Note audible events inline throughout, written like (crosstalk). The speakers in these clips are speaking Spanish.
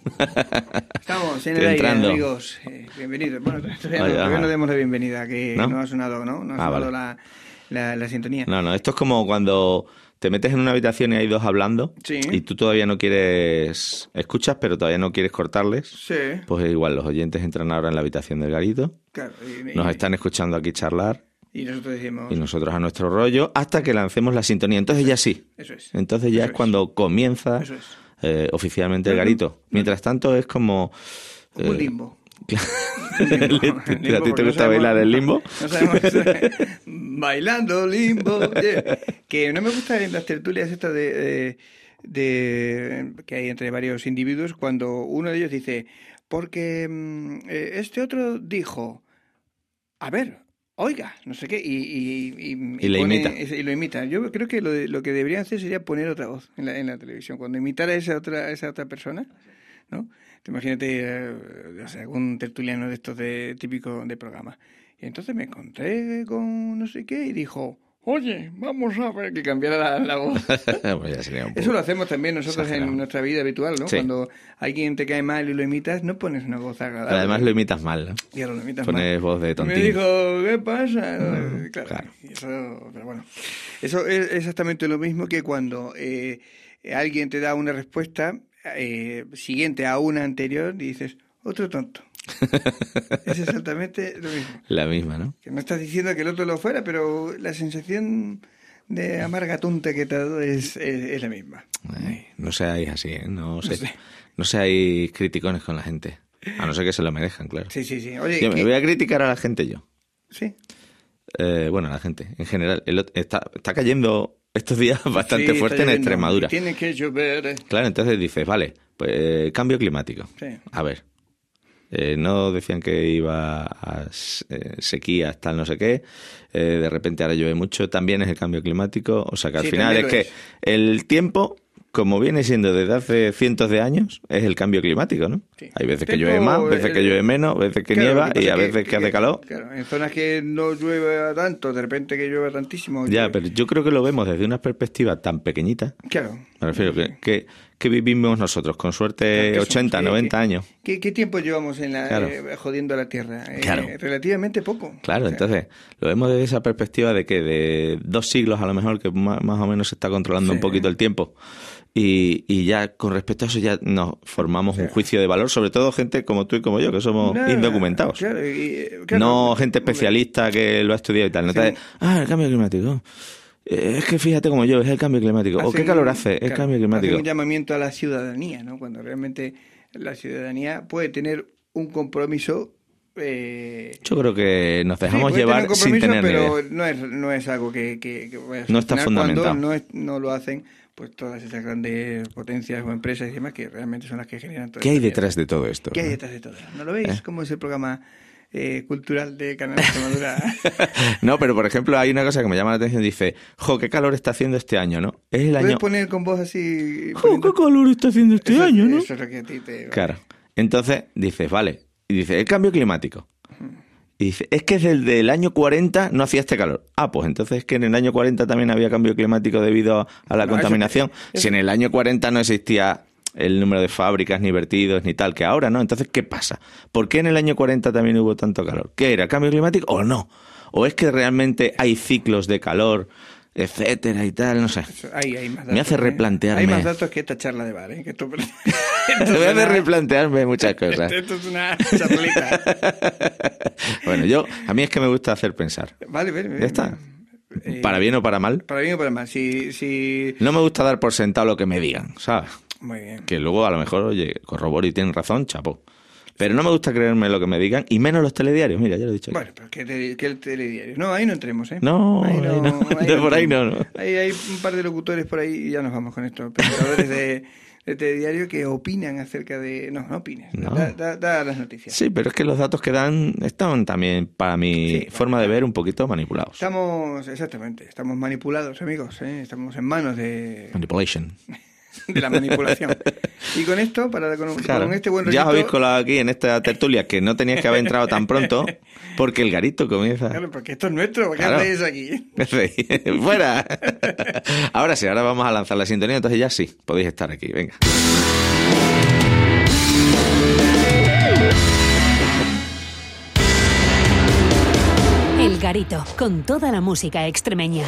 (laughs) Estamos en el aire, amigos. Eh, bienvenidos. Bueno, todavía, no, demos la bienvenida, que ¿No? ha sonado, ¿no? No ha ah, sonado la, la, sintonía. No, no, esto es como cuando te metes en una habitación y hay dos hablando y tú todavía no quieres, escuchas, pero todavía no quieres cortarles. Sí. Pues igual, los oyentes entran ahora en la habitación del garito. Claro. nos están escuchando aquí charlar. Y nosotros decimos... Y nosotros a nuestro rollo hasta que lancemos la sintonía. Entonces ya sí. Eso es. Entonces ya es, cuando comienza Eso es eh, oficialmente el garito. Mientras tanto es como... un (laughs) limbo. ¿A ti te gusta bailar el limbo? (laughs) (laughs) bailando limbo. Que no me gusta en las tertulias estas de, de, que hay entre varios individuos cuando uno de ellos dice, porque mm, eh, este otro dijo, a ver, oiga, no sé qué, y, y, imita. y lo imita. Yo creo que lo, lo, que deberían hacer sería poner otra voz en la, en la televisión. Cuando imitara a esa otra, esa otra persona, ¿no? imagínate eh, algún tertuliano de estos de, típico de programa. Y entonces me encontré con no sé qué y dijo, Oye, vamos a ver que cambiara la, voz. (laughs) Pues Eso lo hacemos también nosotros en nuestra vida habitual, ¿no? Cuando alguien te cae mal y lo imitas, no pones una voz agradable. además lo imitas mal, ¿no? Claro, lo imitas Pones voz de tontín. Me dijo, ¿qué pasa? Mm, claro. Eso, pero bueno, eso es exactamente lo mismo que cuando eh, alguien te da una respuesta eh, siguiente a una anterior y dices, otro tonto es exactamente lo mismo. La misma, ¿no? Que no estás diciendo que el otro lo fuera, pero la sensación de amarga tonta que te ha dado es, es, la misma. no seáis así, ¿eh? No, sé, no seáis criticones con la gente. A no ser que se lo merezcan, claro. Sí, sí, sí. yo me voy a criticar a la gente yo. Sí. Eh, bueno, a la gente, en general. está, está cayendo estos días (laughs) bastante fuerte en Extremadura. Tiene que llover. Claro, entonces dices, vale, pues cambio climático. Sí. A ver, eh, no decían que iba a eh, sequías, tal, no sé qué. Eh, de repente ahora llueve mucho. También es el cambio climático. O sea que al final es que el tiempo, como viene siendo desde hace cientos de años, es el cambio climático, ¿no? Hay veces que llueve más, veces que llueve menos, veces que nieva y a veces que, hace calor. Claro, en zonas que no llueve tanto, de repente que llueve tantísimo. Ya, pero yo creo que lo vemos desde una perspectiva tan pequeñita. Claro. Me refiero que que vivimos nosotros, con suerte 80, 90 años. ¿qué, tiempo llevamos en la, eh, jodiendo la Tierra? Eh, relativamente poco. Claro, entonces lo vemos desde esa perspectiva de que de dos siglos a lo mejor que más, o menos se está controlando un poquito el tiempo. Y, y, ya con respecto a eso ya nos formamos un juicio de valor, sobre todo gente como tú y como yo, que somos indocumentados. no gente especialista que lo ha estudiado y tal. No ah, el cambio climático. Eh, es que fíjate como yo, es el cambio climático. ¿O qué calor hace? Es el cambio climático. un llamamiento a la ciudadanía, ¿no? Cuando realmente la ciudadanía puede tener un compromiso. Eh, yo creo que nos dejamos llevar sin tener pero no es, no es algo que, que, no está fundamentado. No, es, no lo hacen pues todas esas grandes potencias o empresas y demás que realmente son las que generan todo ¿Qué hay detrás de todo esto? ¿Qué hay detrás de todo? ¿No lo veis? ¿Eh? ¿Cómo es el programa eh, cultural de Canal Extremadura. (laughs) no, pero por ejemplo hay una cosa que me llama la atención. Dice, jo, qué calor está haciendo este año, ¿no? Es el ¿Puedes poner con voz así... Jo, qué calor está haciendo este año, ¿no? Eso es lo que a ti te... Claro. Entonces dices, vale. Y dice, el cambio climático. Y dice, es que desde el año 40 no hacía este calor. Ah, pues entonces es que en el año 40 también había cambio climático debido a la contaminación. Si en el año 40 no existía el número de fábricas, ni vertidos, ni tal, que ahora, ¿no? Entonces, ¿qué pasa? ¿Por qué en el año 40 también hubo tanto calor? ¿Qué era? ¿Cambio climático o no? ¿O es que realmente hay ciclos de calor, etcétera y tal? No sé. Me hace ¿eh? replantearme. Hay más datos que esta charla de bar, ¿eh? Que esto... (laughs) (laughs) Me hace replantearme muchas cosas. (laughs) Esto es una charlita. bueno, yo, a mí es que me gusta hacer pensar. Vale, vale. Ya está. Eh, ¿Para bien o para mal? Para bien o para mal. Si, si... No me gusta dar por sentado lo que me digan, ¿sabes? Muy bien. Que luego a lo mejor, oye, corroboro y tienen razón, chapo. Pero no me gusta creerme lo que me digan, y menos los telediarios, mira, ya lo he dicho. Bueno, pero ¿qué, el telediario? No, ahí no entremos, ¿eh? No, ahí no, (laughs) de por ahí no, no. hay un par de locutores por ahí, y ya nos vamos con esto, pensadores de, de telediario que opinan acerca de... No, no opines, Da, da, las noticias. Sí, pero es que los datos que dan están también, para mi forma de ver, un poquito manipulados. Estamos, exactamente, estamos manipulados, amigos, ¿eh? Estamos en manos de... Manipulation. (laughs) (laughs) de la manipulación. y con esto, para con, claro. este buen Ya os habéis colado aquí en esta tertulia que no tenías que haber entrado tan pronto, (laughs) porque el garito comienza. Claro, porque esto es nuestro, qué claro. hacéis aquí? (laughs) ¡Fuera! ahora sí, ahora vamos a lanzar la sintonía, entonces ya sí, podéis estar aquí, venga. El Garito, con toda la música extremeña.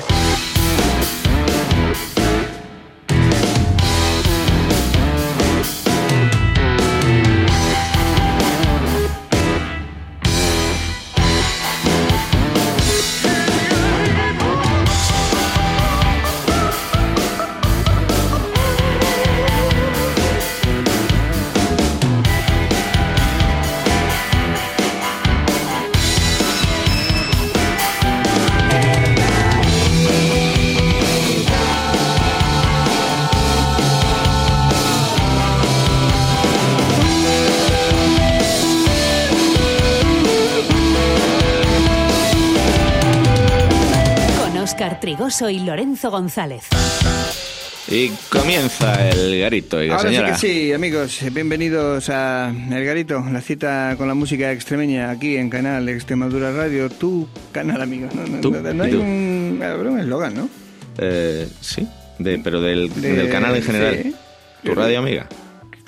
Trigoso y Lorenzo González. Y comienza el garito, Ahora señora. sí que sí, amigos, bienvenidos a El Garito, la cita con la música extremeña aquí en Canal Extremadura Radio, tu canal, amigo. No, ¿Tú? no, no ¿Y hay un eslogan, ¿no? Eh, sí, de, pero del, De- del canal en general. sí. ¿Tu radio amiga?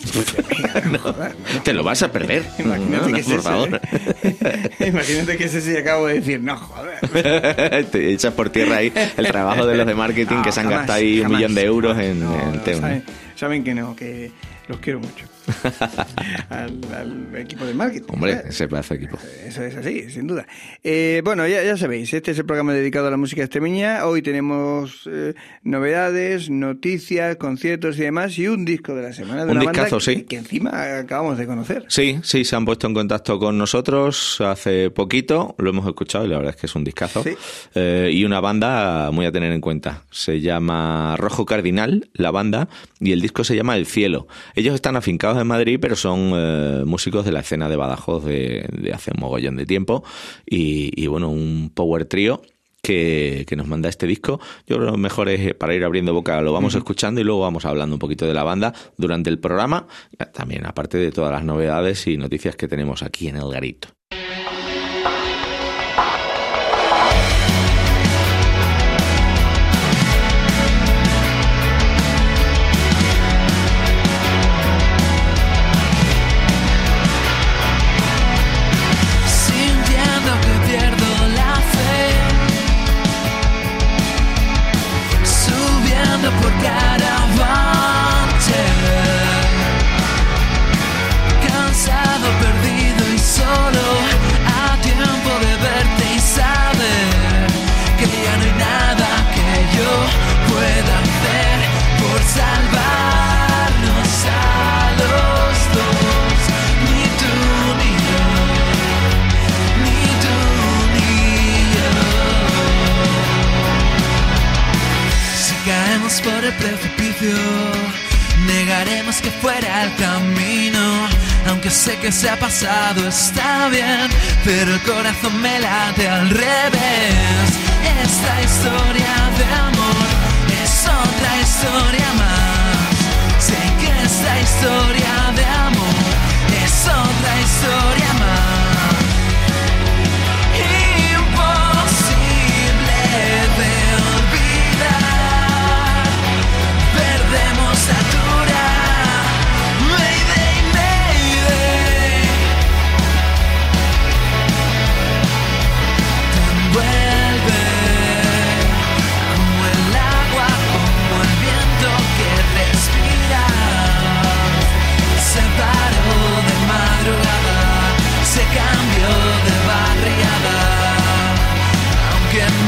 (laughs) Te lo vas a perder. Imagínate No, que es por ese, favor. ¿eh? (laughs) Imagínate que ese sí acabo de decir, no, joder. (laughs) Te echas por tierra ahí el trabajo de los de marketing que se han No, gastado jamás, ahí un millón de euros en, en no, tema. saben, saben que no, que los quiero mucho. (laughs) al, al equipo de marketing. Hombre, ese pedazo de equipo. Eso es así, sin duda. Eh, bueno, ya, ya sabéis, este es el programa dedicado a la música extremeña. Hoy tenemos eh, novedades, noticias, conciertos y demás, y un disco de la semana de Un una banda discazo, que, sí. que encima acabamos de conocer. Sí, sí, se han puesto en contacto con nosotros hace poquito, lo hemos escuchado y la verdad es que es un discazo. Sí. Eh, y una banda muy a tener en cuenta. Se llama Rojo Cardinal, la banda, y el disco se llama El Cielo. Ellos están afincados en Madrid, pero son eh, músicos de la escena de Badajoz de, de hace un mogollón de tiempo. Y, y, bueno, un power trío. Que, que nos manda este disco. Yo creo que lo mejor es eh, para ir abriendo boca, lo vamos escuchando y luego vamos hablando un poquito de la banda durante el programa, también aparte de todas las novedades y noticias que tenemos aquí en El Garito. Negaremos que fuera el camino. Aunque sé que se ha pasado, está bien, pero el corazón me late al revés. Esta historia de amor es otra historia más. Sé que esta historia de amor es otra historia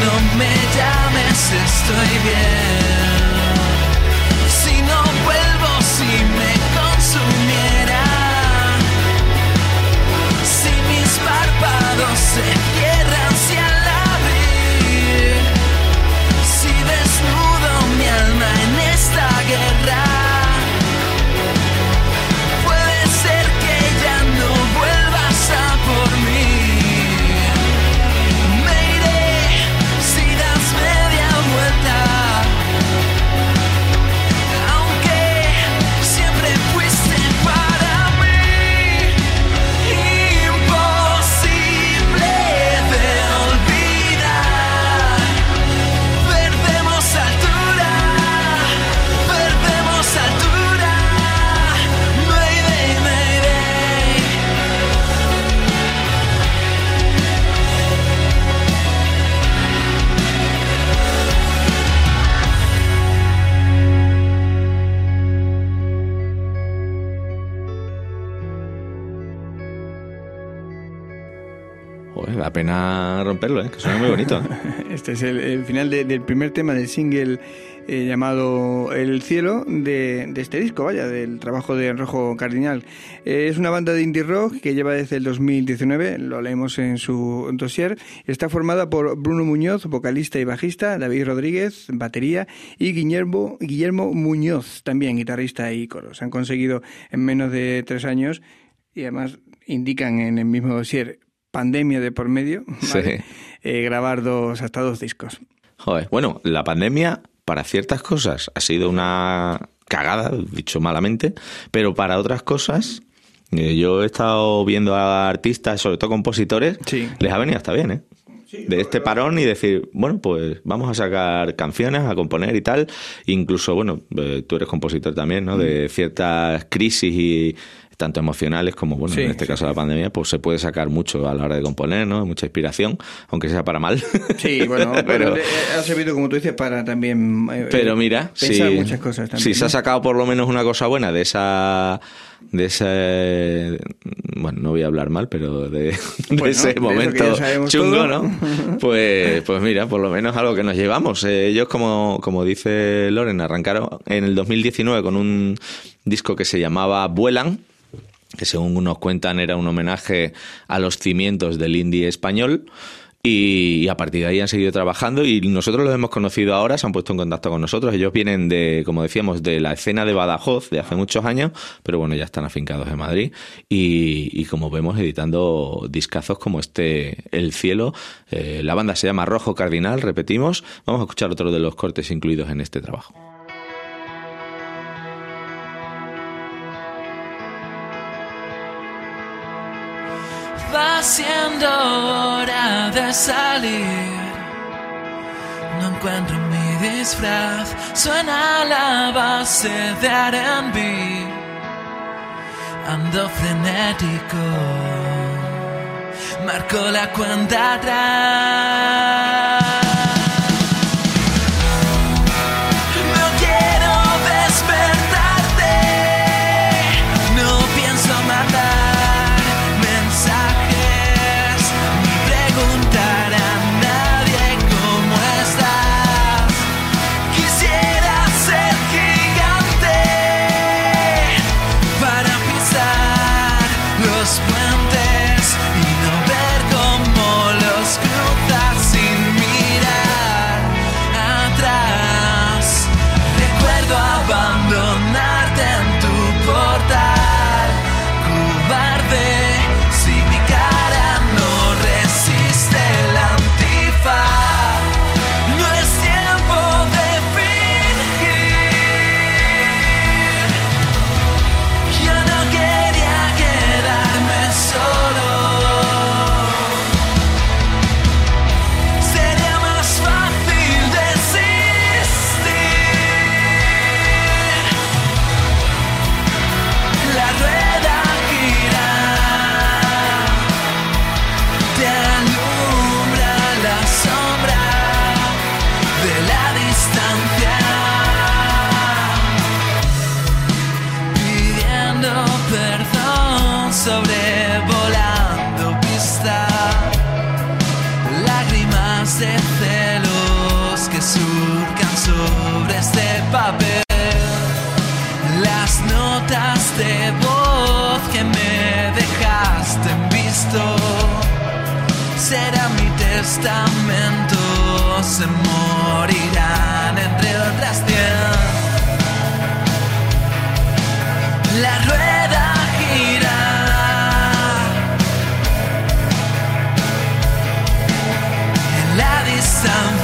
no me llames, estoy bien. yeah ¿eh? que suena muy bonito. (laughs) Este es el, final de- del primer tema del single eh, llamado El Cielo de, de este disco, vaya, del trabajo de Rojo Cardinal. Eh, es una banda de indie rock que lleva desde el 2019, lo leemos en su dossier. Está formada por Bruno Muñoz, vocalista y bajista, David Rodríguez, batería, y Guillermo, Guillermo Muñoz, también guitarrista y coros. Han conseguido en menos de tres años, y además indican en el mismo dossier, pandemia de por medio, ¿vale? Sí. eh, grabar dos, hasta dos discos. Joder, bueno, la pandemia para ciertas cosas ha sido una cagada, dicho malamente, pero para otras cosas, eh, yo he estado viendo a artistas, sobre todo compositores, Sí. les ha venido hasta bien, ¿eh? De este parón y decir, bueno, pues vamos a sacar canciones, a componer y tal. Incluso, bueno, eh, tú eres compositor también, ¿no? De ciertas crisis y tanto emocionales como, bueno, Sí, en este sí, caso la pandemia, pues se puede sacar mucho a la hora de componer, ¿no? Mucha inspiración, aunque sea para mal. Sí, (laughs) bueno, pero pero, eh, ha servido, como tú dices, para también eh, pero mira, pensar si, muchas cosas también. si se ha sacado por lo menos una cosa buena de esa de ese bueno no voy a hablar mal pero de, (laughs) de Bueno, de ese momento chungo todo. no (laughs) pues pues mira por lo menos algo que nos llevamos Eh, ellos como como dice Loren arrancaron en el 2019 con un disco que se llamaba Vuelan que según nos cuentan era un homenaje a los cimientos del indie español. Y, a partir de ahí han seguido trabajando y nosotros los hemos conocido ahora, se han puesto en contacto con nosotros. Ellos vienen de, como decíamos, de la escena de Badajoz de hace muchos años, pero bueno, ya están afincados en Madrid. Y, y como vemos, editando discazos como este El Cielo. Eh, la banda se llama Rojo Cardinal, repetimos. Vamos a escuchar otro de los cortes incluidos en este trabajo. Siendo hora de salir. No encuentro mi disfraz. Suena la base de R&B. Ando frenético. Marco la cuenta atrás. Dejaste en visto. Será mi testamento, se morirán entre otras cien. La rueda gira. En la distancia.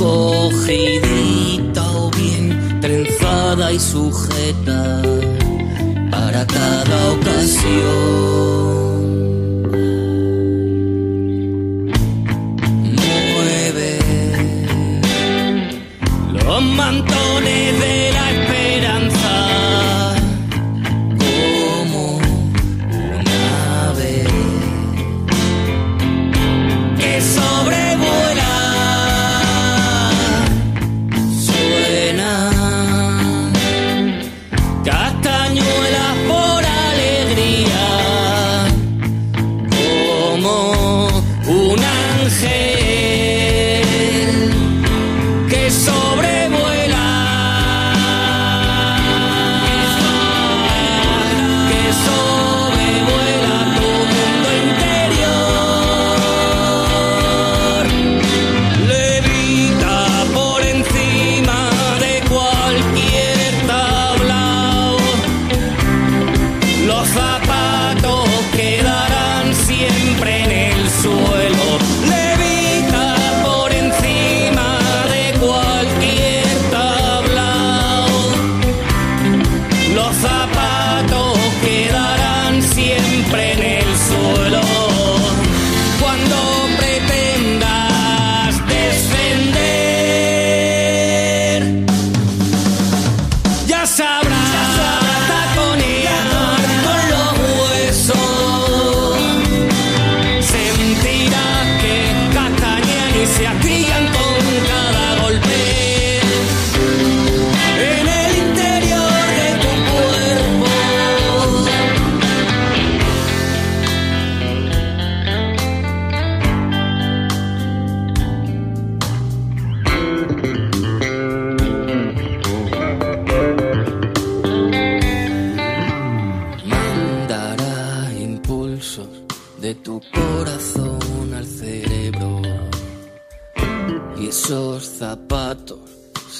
cogidita o bien trenzada y sujeta para cada ocasión.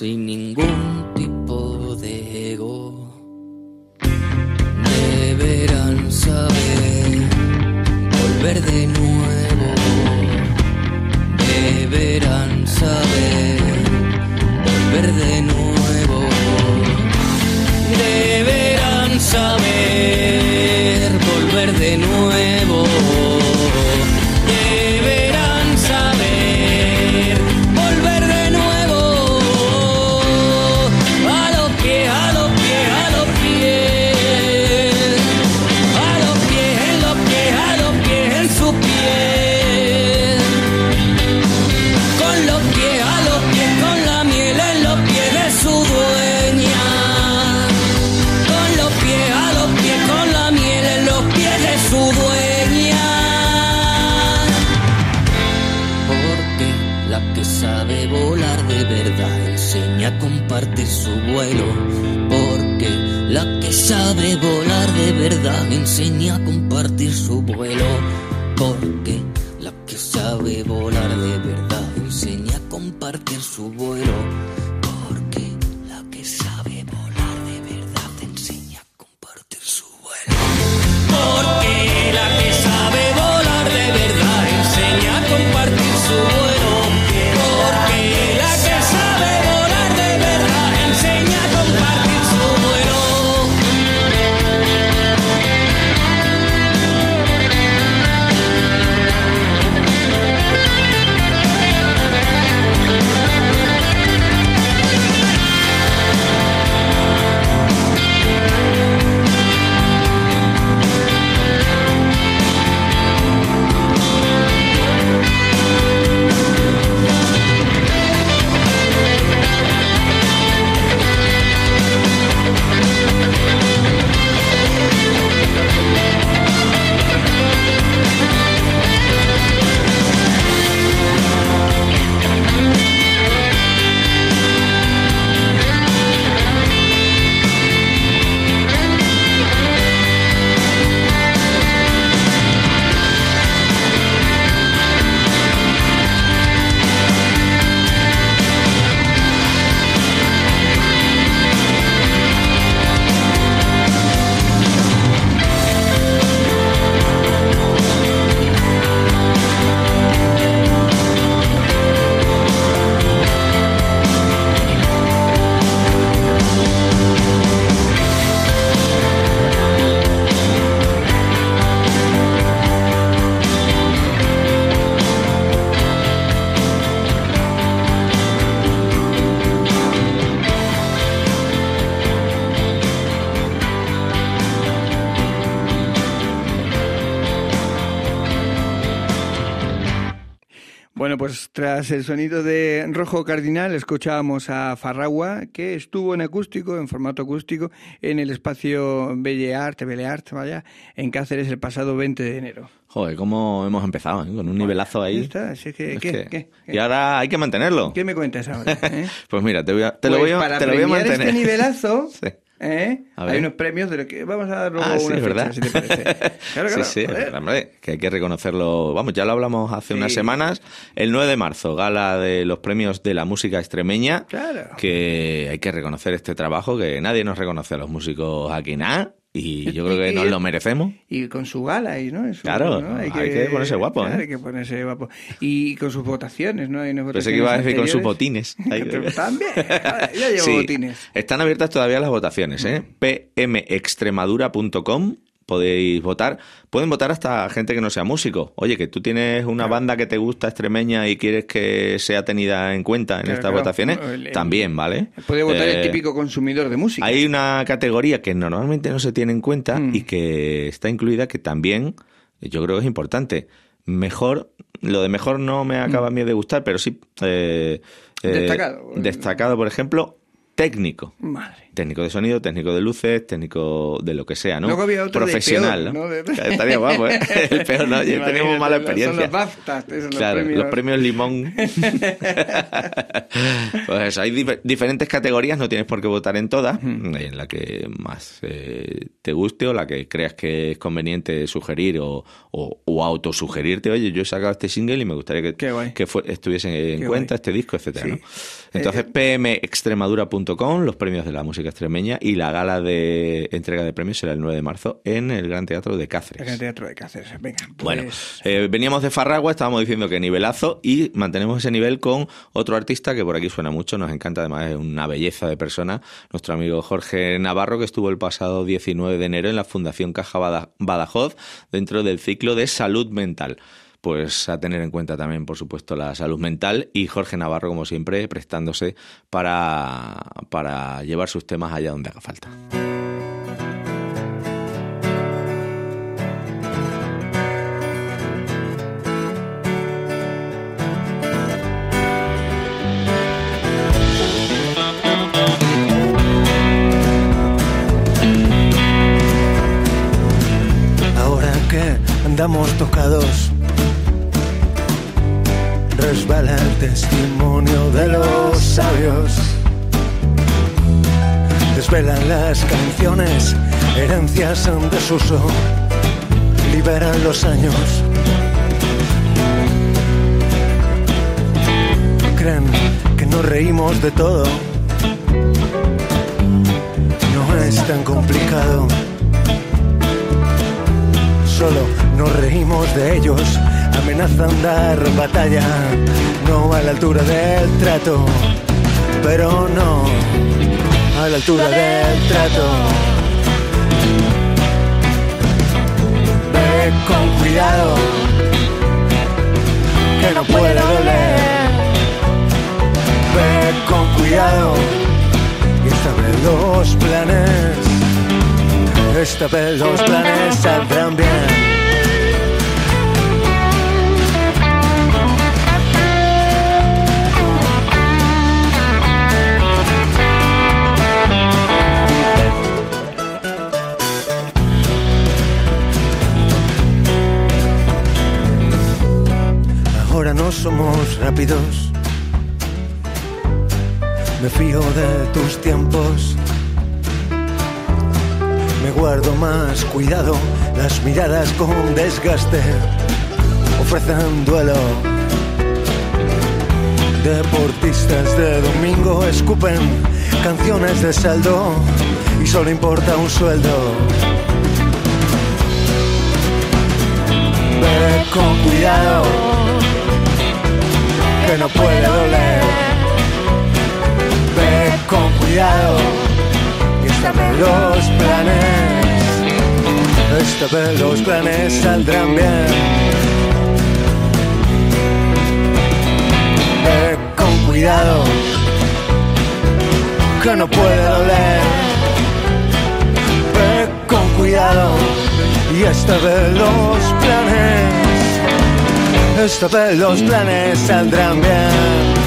sin ningún su vuelo, porque la que sabe volar de verdad enseña a compartir su vuelo, porque la que sabe volar de verdad enseña a compartir su vuelo. Tras el sonido de Rojo Cardinal escuchábamos a Farragua, que estuvo en acústico, en formato acústico, en el espacio Belle Art, Belle Art, vaya, en Cáceres el pasado 20 de enero. Joder, cómo hemos empezado, ¿eh? con un nivelazo ahí. Ahí está, así que, Es ¿qué, que- qué, qué? Y ahora hay que mantenerlo. ¿Qué me cuentas ahora? (laughs) eh? Pues mira, te, voy a, te lo Pues voy a, para te lo voy a premiar mantener. este (laughs) nivelazo, Sí. ¿Eh? Hay unos premios de lo que vamos a dar luego Ah, sí, una es fecha, verdad. si te parece. (laughs) Claro, claro, sí, sí, hombre, que hay que reconocerlo. Vamos, ya lo hablamos hace Sí. unas semanas. El 9 de marzo, gala de los premios de la música extremeña. Claro. Que hay que reconocer este trabajo, que nadie nos reconoce a los músicos aquí nada. Y (laughs) yo creo que Y- nos lo merecemos. Y con su gala ahí, ¿no? En su- Claro, ¿no? hay que ponerse guapo, claro, ¿eh? Hay que ponerse guapo. Y con sus votaciones, ¿no? Hay unas Pensé que iba a decir con sus votaciones botines. (laughs) También. joder, Ya llevo (laughs) Sí, botines. Están abiertas todavía las votaciones, ¿eh? pmextremadura.com podéis votar. Pueden votar hasta gente que no sea músico. Oye, que tú tienes una banda que te gusta extremeña y quieres que sea tenida en cuenta en Claro, estas claro. votaciones, El- también, ¿vale? Puede votar Eh, el típico consumidor de música. Hay una categoría que normalmente no se tiene en cuenta Mm. y que está incluida que también yo creo que es importante. Mejor, lo de mejor no me acaba a mí de gustar, pero sí... eh, eh, Mm. Destacado. Destacado, por ejemplo, técnico. Madre. Técnico de sonido, técnico de luces, técnico de lo que sea, ¿no? Luego había otro de Profesional, peor, ¿no? ¿no? De- Estaría guapo, ¿eh? (laughs) El peor, ¿no? Imagínate, tenemos mala son experiencia. los BAFTA, los Claro, premios. los premios limón. (laughs) pues hay dif- diferentes categorías, no tienes por qué votar en todas, en la que más eh, te guste o la que creas que es conveniente sugerir o, o, o autosugerirte. Oye, yo he sacado este single y me gustaría que, que estuviese en Qué cuenta guay. este disco, etcétera. Sí. ¿no? Entonces, pmextremadura.com, los premios de la música extremeña y la gala de entrega de premios será el 9 de marzo en el Gran Teatro de Cáceres. El teatro de Cáceres. Venga, pues... Bueno, eh, veníamos de Farragua, estábamos diciendo que nivelazo y mantenemos ese nivel con otro artista que por aquí suena mucho, nos encanta, además es una belleza de persona, nuestro amigo Jorge Navarro, que estuvo el pasado 19 de enero en la Fundación Caja Bada- Badajoz dentro del ciclo de salud mental. Pues a tener en cuenta también, por supuesto, la salud mental y Jorge Navarro, como siempre, prestándose para, para llevar sus temas allá donde haga falta. Ahora que andamos tocados, las canciones, herencias en desuso, liberan los años. Creen que nos reímos de todo, no es tan complicado solo nos reímos de ellos, amenazan dar batalla, no a la altura del trato, pero no a la altura del trato. Ve con cuidado, que no puede doler. Ve con cuidado, y esta vez los planes esta vez los planes saldrán bien. Somos rápidos. Me fío de tus tiempos. Me guardo más cuidado, las miradas con desgaste ofrecen duelo. Deportistas de domingo escupen canciones de saldo y solo importa un sueldo. Ve con cuidado, que no puede doler. Ve con cuidado y esta vez los planes, esta vez los planes saldrán bien. Ve con cuidado, que no puede doler. Ve con cuidado y esta vez los planes, vez los planes saldrán bien.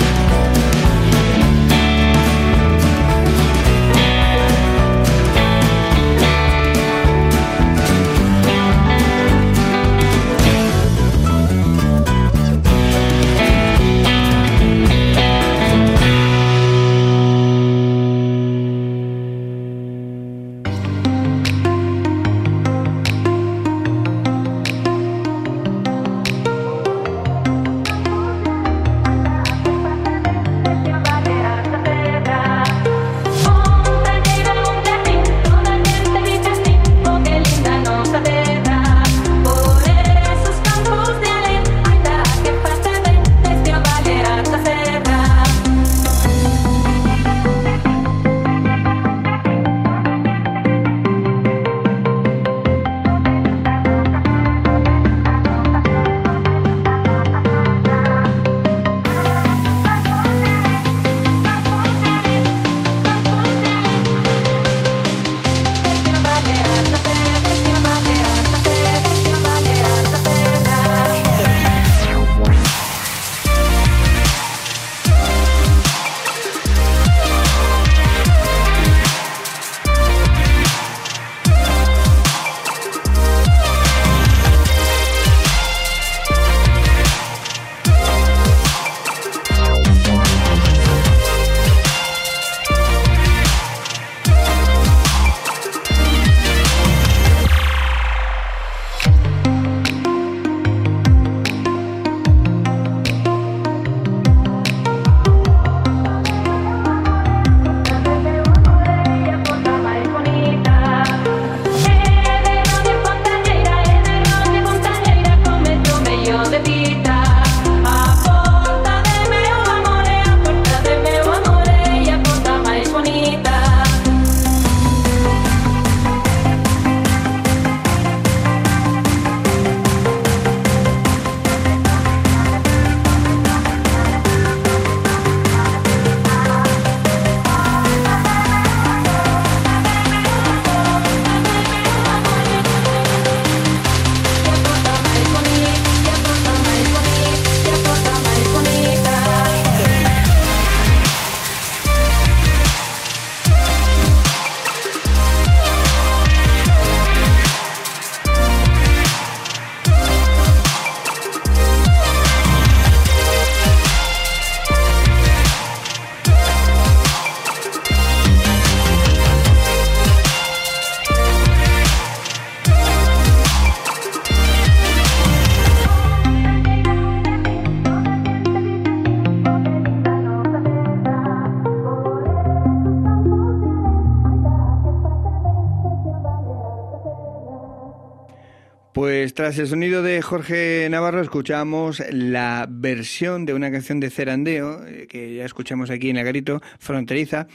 Tras el sonido de Jorge Navarro escuchamos la versión de una canción de Cerandeo, eh, que ya escuchamos aquí en Agarito, Fronteriza.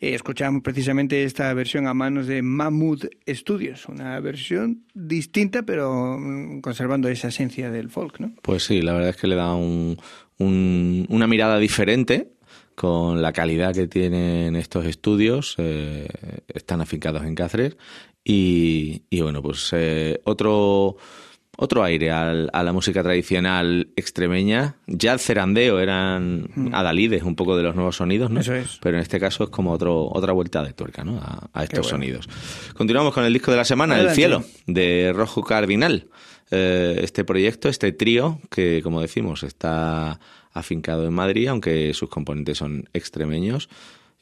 Eh, escuchamos precisamente esta versión a manos de Mahmood Studios, una versión distinta pero mm, conservando esa esencia del folk, ¿no? Pues sí, la verdad es que le da un- una mirada diferente con la calidad que tienen estos estudios. eh, están afincados en Cáceres y, y bueno, pues eh, otro... Otro aire al- a la música tradicional extremeña. Ya el cerandeo eran adalides un poco de los nuevos sonidos, ¿no? Eso es. Pero en este caso es como otro, otra vuelta de tuerca, ¿no? A, a estos bueno. sonidos. Continuamos con el disco de la semana, El. Cielo, de Rojo Cardinal. Eh, este proyecto, este trío, que como decimos está afincado en Madrid, aunque sus componentes son extremeños.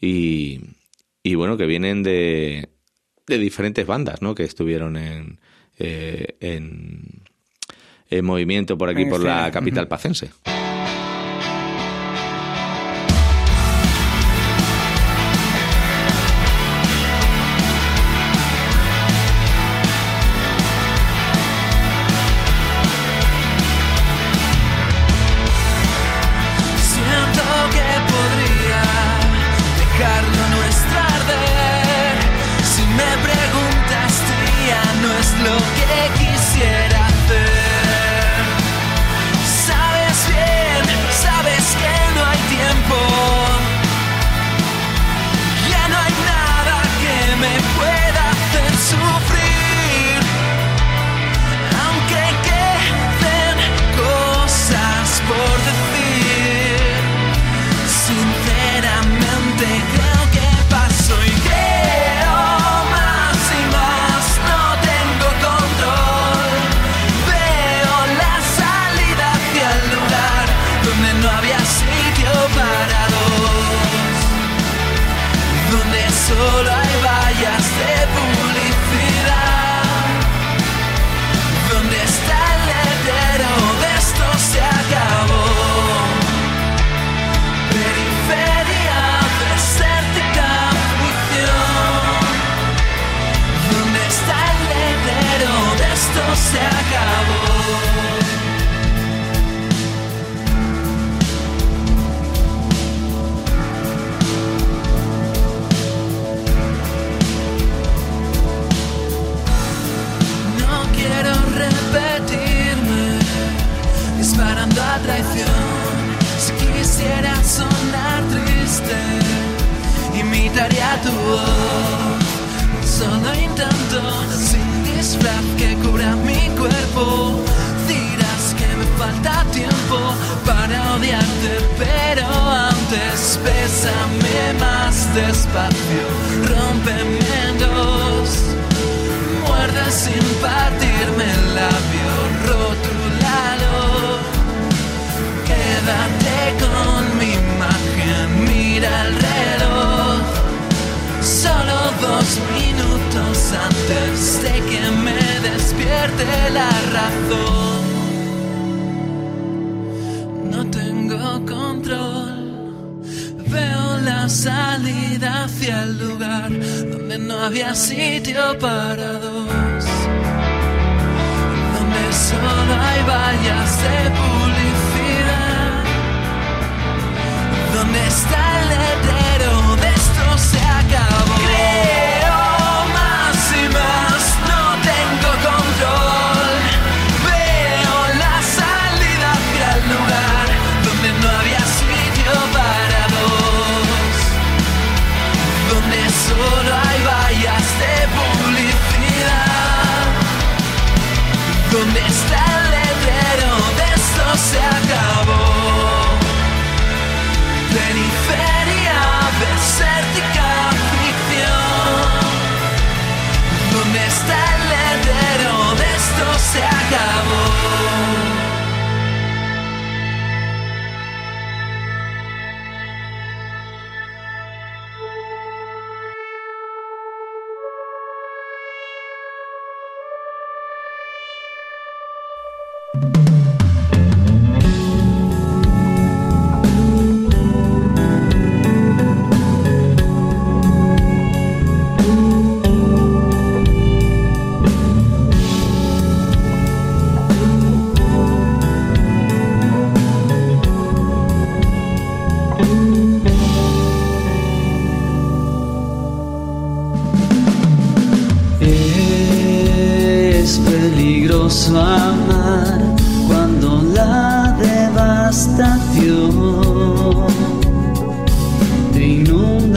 Y, y bueno, que vienen de, de diferentes bandas, ¿no? Que estuvieron en, eh, en, en movimiento por aquí, por la capital pacense.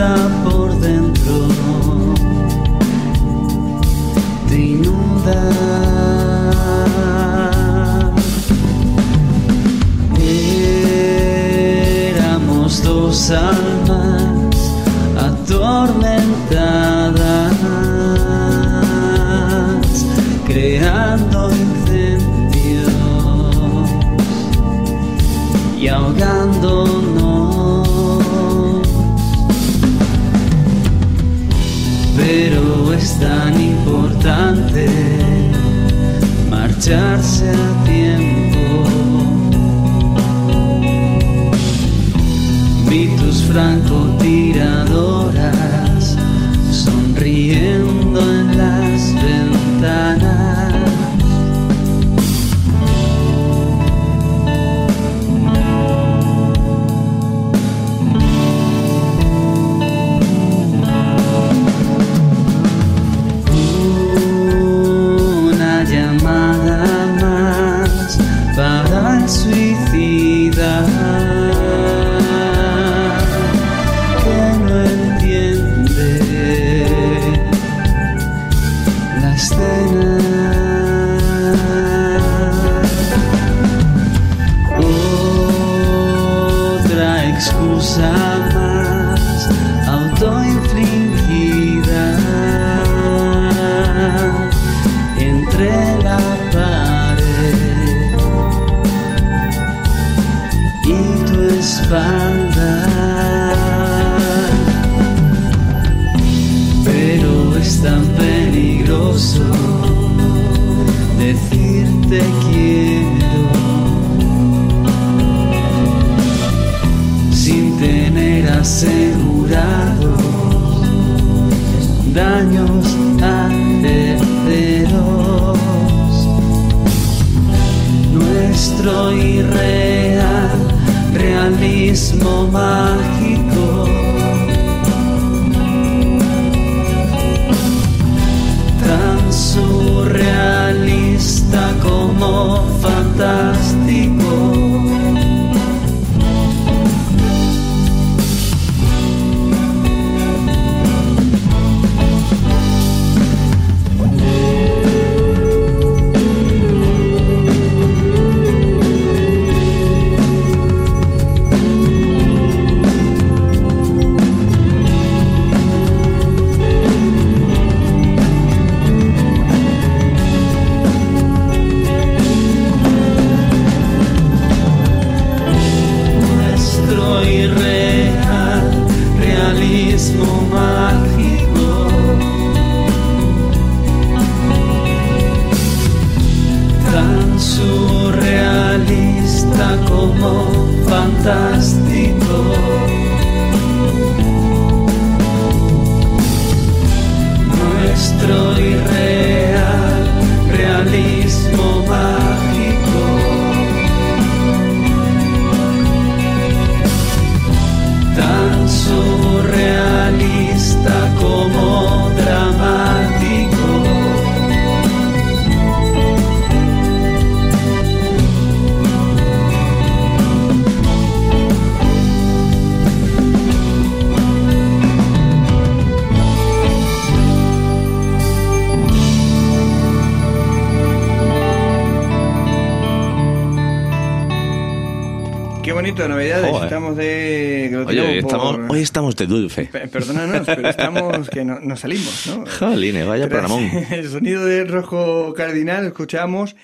up te quiero sin tener asegurados daños a terceros. Nuestro irreal realismo mágico. Tan surrealista. φανταστικό. como fantástico. Hoy estamos de dulce. Pe- Perdónanos, pero estamos que no, nos salimos, ¿no? Jolines, vaya Tras programón. (laughs) El sonido de rojo cardinal, escuchamos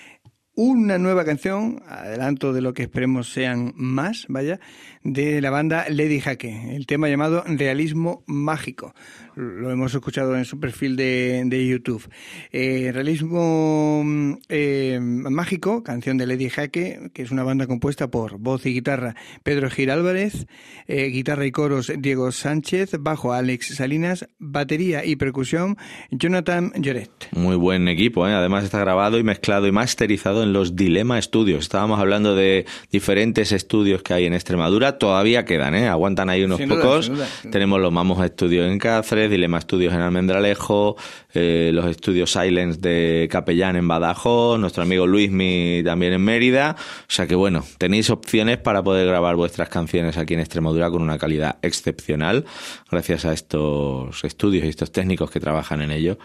una nueva canción, adelanto de lo que esperemos sean más, vaya, de la banda Lady Jaque, el tema llamado Realismo Mágico. Lo hemos escuchado en su perfil de, de YouTube. Eh, Realismo mm, eh, Mágico, canción de Lady Jaque, que es una banda compuesta por voz y guitarra Pedro Gil Álvarez, eh, guitarra y coros Diego Sánchez, bajo Alex Salinas, batería y percusión Jonathan Lloret. Muy buen equipo, ¿eh? además está grabado y mezclado y masterizado en los Dilema Studios. Estábamos hablando de diferentes estudios que hay en Extremadura, todavía quedan, ¿eh? aguantan ahí unos duda, pocos. Tenemos los Mamos Estudios en Cáceres, Dilema Studios en Almendralejo, eh, los estudios Silence de Capellán en Badajoz, nuestro amigo Luismi también en Mérida. O sea que bueno, tenéis opciones para poder grabar vuestras canciones aquí en Extremadura con una calidad excepcional, gracias a estos estudios y estos técnicos que trabajan en ello.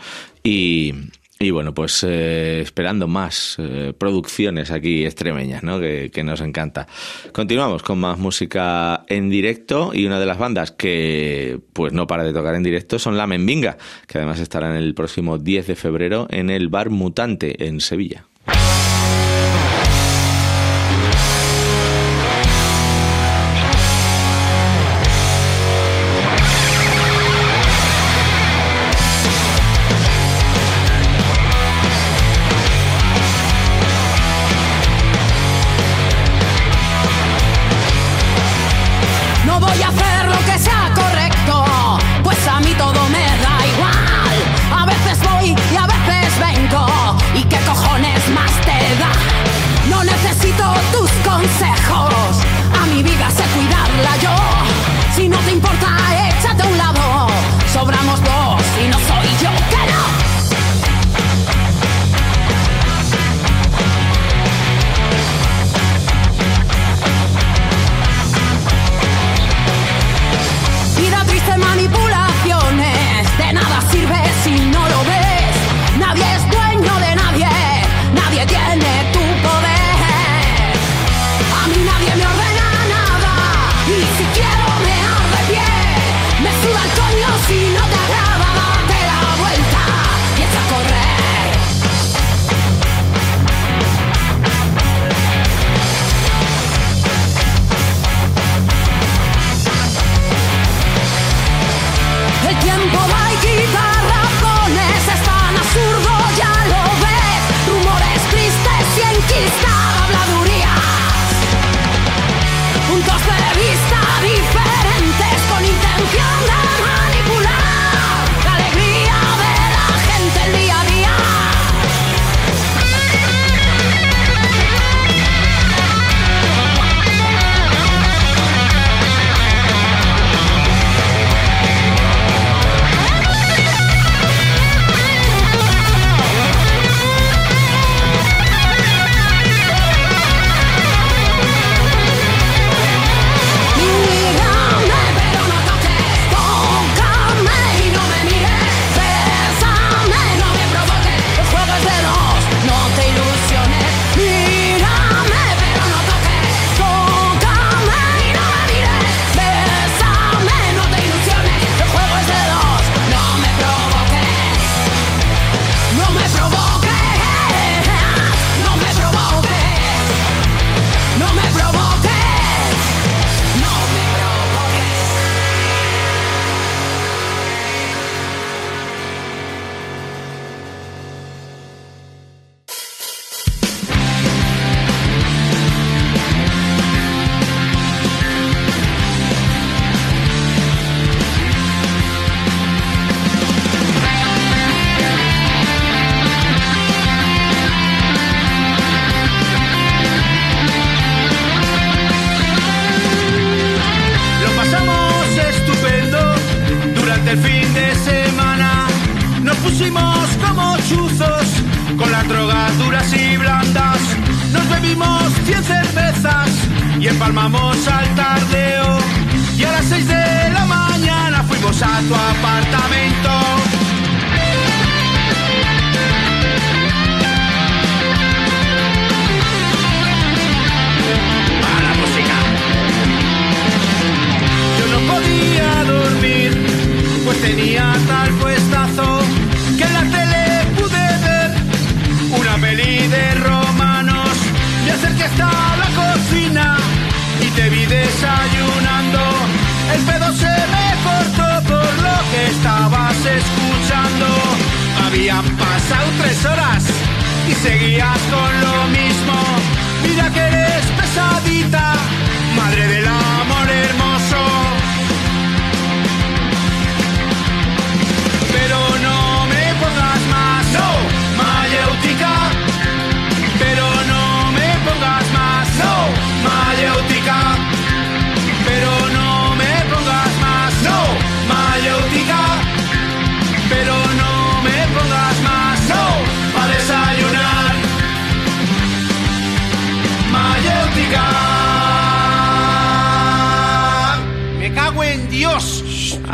Y, y bueno, pues eh, esperando más eh, producciones aquí extremeñas, ¿no? Que, nos encanta. Continuamos con más música en directo y una de las bandas que pues no para de tocar en directo son La Menvinga, que además estarán el próximo 10 de febrero en el Bar Mutante en Sevilla.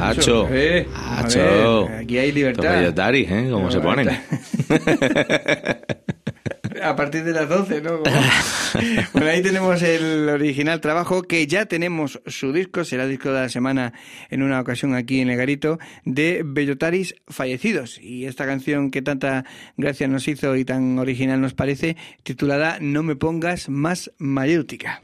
Hacho. Eh, Hacho. joder, aquí hay libertad. Estos bellotari, ¿eh? Cómo se ponen. (laughs) A partir de las 12, ¿no? Como- (laughs) bueno, ahí tenemos el original trabajo, que ya tenemos su disco, será disco de la semana en una ocasión aquí en el Garito, de Bellotaris Fallecidos. Y esta canción que tanta gracia nos hizo y tan original nos parece, titulada No me pongas más mayéutica.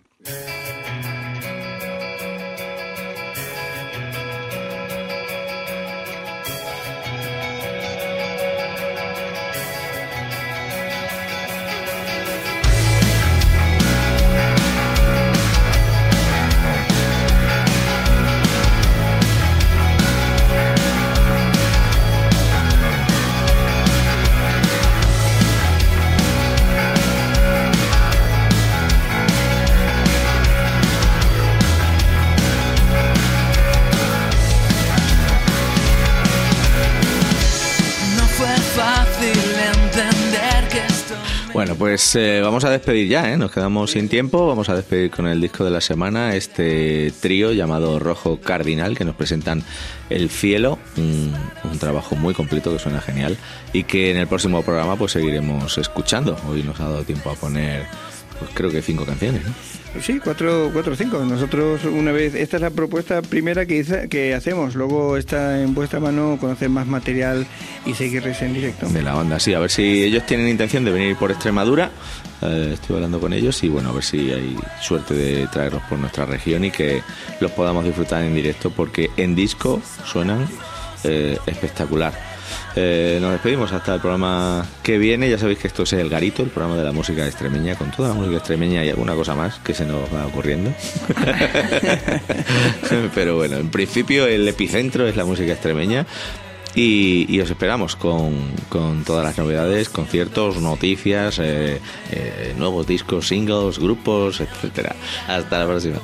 Bueno, pues eh, vamos a despedir ya, ¿eh? Nos quedamos sin tiempo. Vamos a despedir con el disco de la semana, este trío llamado Rojo Cardinal, que nos presentan El Cielo, un, un trabajo muy completo que suena genial y que en el próximo programa pues seguiremos escuchando. Hoy nos ha dado tiempo a poner, pues creo que cinco canciones, ¿no? Sí, cuatro, cuatro o cinco. Nosotros una vez, esta es la propuesta primera que, hice- que hacemos. Luego está en vuestra mano conocer más material y seguirles en directo. De la banda, sí, a ver si ellos tienen intención de venir por Extremadura. Eh, estoy hablando con ellos y bueno, a ver si hay suerte de traerlos por nuestra región y que los podamos disfrutar en directo porque en disco suenan eh, espectacular. Eh, nos despedimos hasta el programa que viene. Ya sabéis que esto es El Garito, el programa de la música extremeña, con toda la música extremeña y alguna cosa más que se nos va ocurriendo. (laughs) Pero bueno, en principio el epicentro es la música extremeña. Y, y os esperamos con, con todas las novedades, conciertos, noticias, eh, eh, nuevos discos, singles, grupos, etcétera. Hasta la próxima.